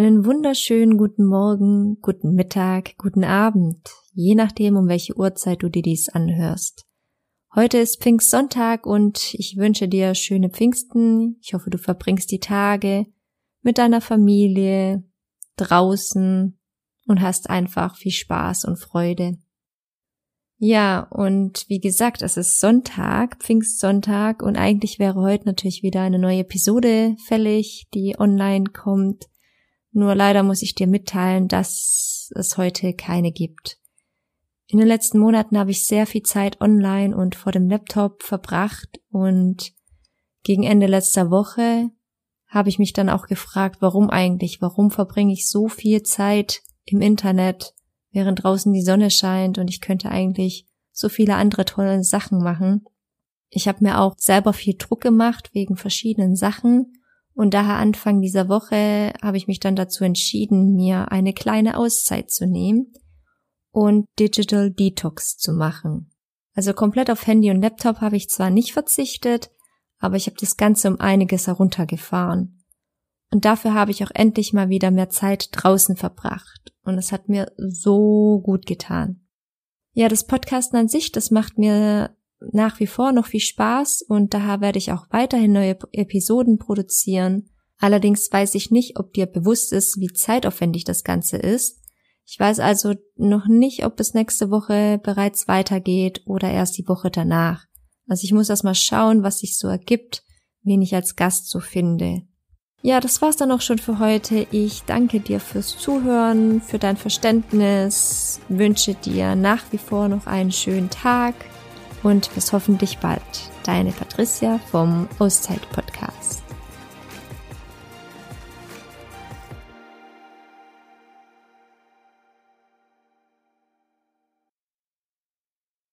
Einen wunderschönen guten Morgen, guten Mittag, guten Abend, je nachdem, um welche Uhrzeit du dir dies anhörst. Heute ist Pfingstsonntag und ich wünsche dir schöne Pfingsten. Ich hoffe, du verbringst die Tage mit deiner Familie, draußen und hast einfach viel Spaß und Freude. Ja, und wie gesagt, es ist Sonntag, Pfingstsonntag und eigentlich wäre heute natürlich wieder eine neue Episode fällig, die online kommt. Nur leider muss ich dir mitteilen, dass es heute keine gibt. In den letzten Monaten habe ich sehr viel Zeit online und vor dem Laptop verbracht und gegen Ende letzter Woche habe ich mich dann auch gefragt, warum eigentlich, warum verbringe ich so viel Zeit im Internet, während draußen die Sonne scheint und ich könnte eigentlich so viele andere tolle Sachen machen. Ich habe mir auch selber viel Druck gemacht wegen verschiedenen Sachen und daher Anfang dieser Woche habe ich mich dann dazu entschieden, mir eine kleine Auszeit zu nehmen und Digital Detox zu machen. Also komplett auf Handy und Laptop habe ich zwar nicht verzichtet, aber ich habe das Ganze um einiges heruntergefahren. Und dafür habe ich auch endlich mal wieder mehr Zeit draußen verbracht. Und es hat mir so gut getan. Ja, das Podcasten an sich, das macht mir nach wie vor noch viel Spaß und daher werde ich auch weiterhin neue Episoden produzieren. Allerdings weiß ich nicht, ob dir bewusst ist, wie zeitaufwendig das Ganze ist. Ich weiß also noch nicht, ob es nächste Woche bereits weitergeht oder erst die Woche danach. Also ich muss erst mal schauen, was sich so ergibt, wen ich als Gast so finde. Ja, das war's dann auch schon für heute. Ich danke dir fürs Zuhören, für dein Verständnis, wünsche dir nach wie vor noch einen schönen Tag und bis hoffentlich bald. Deine Patricia vom Auszeit Podcast.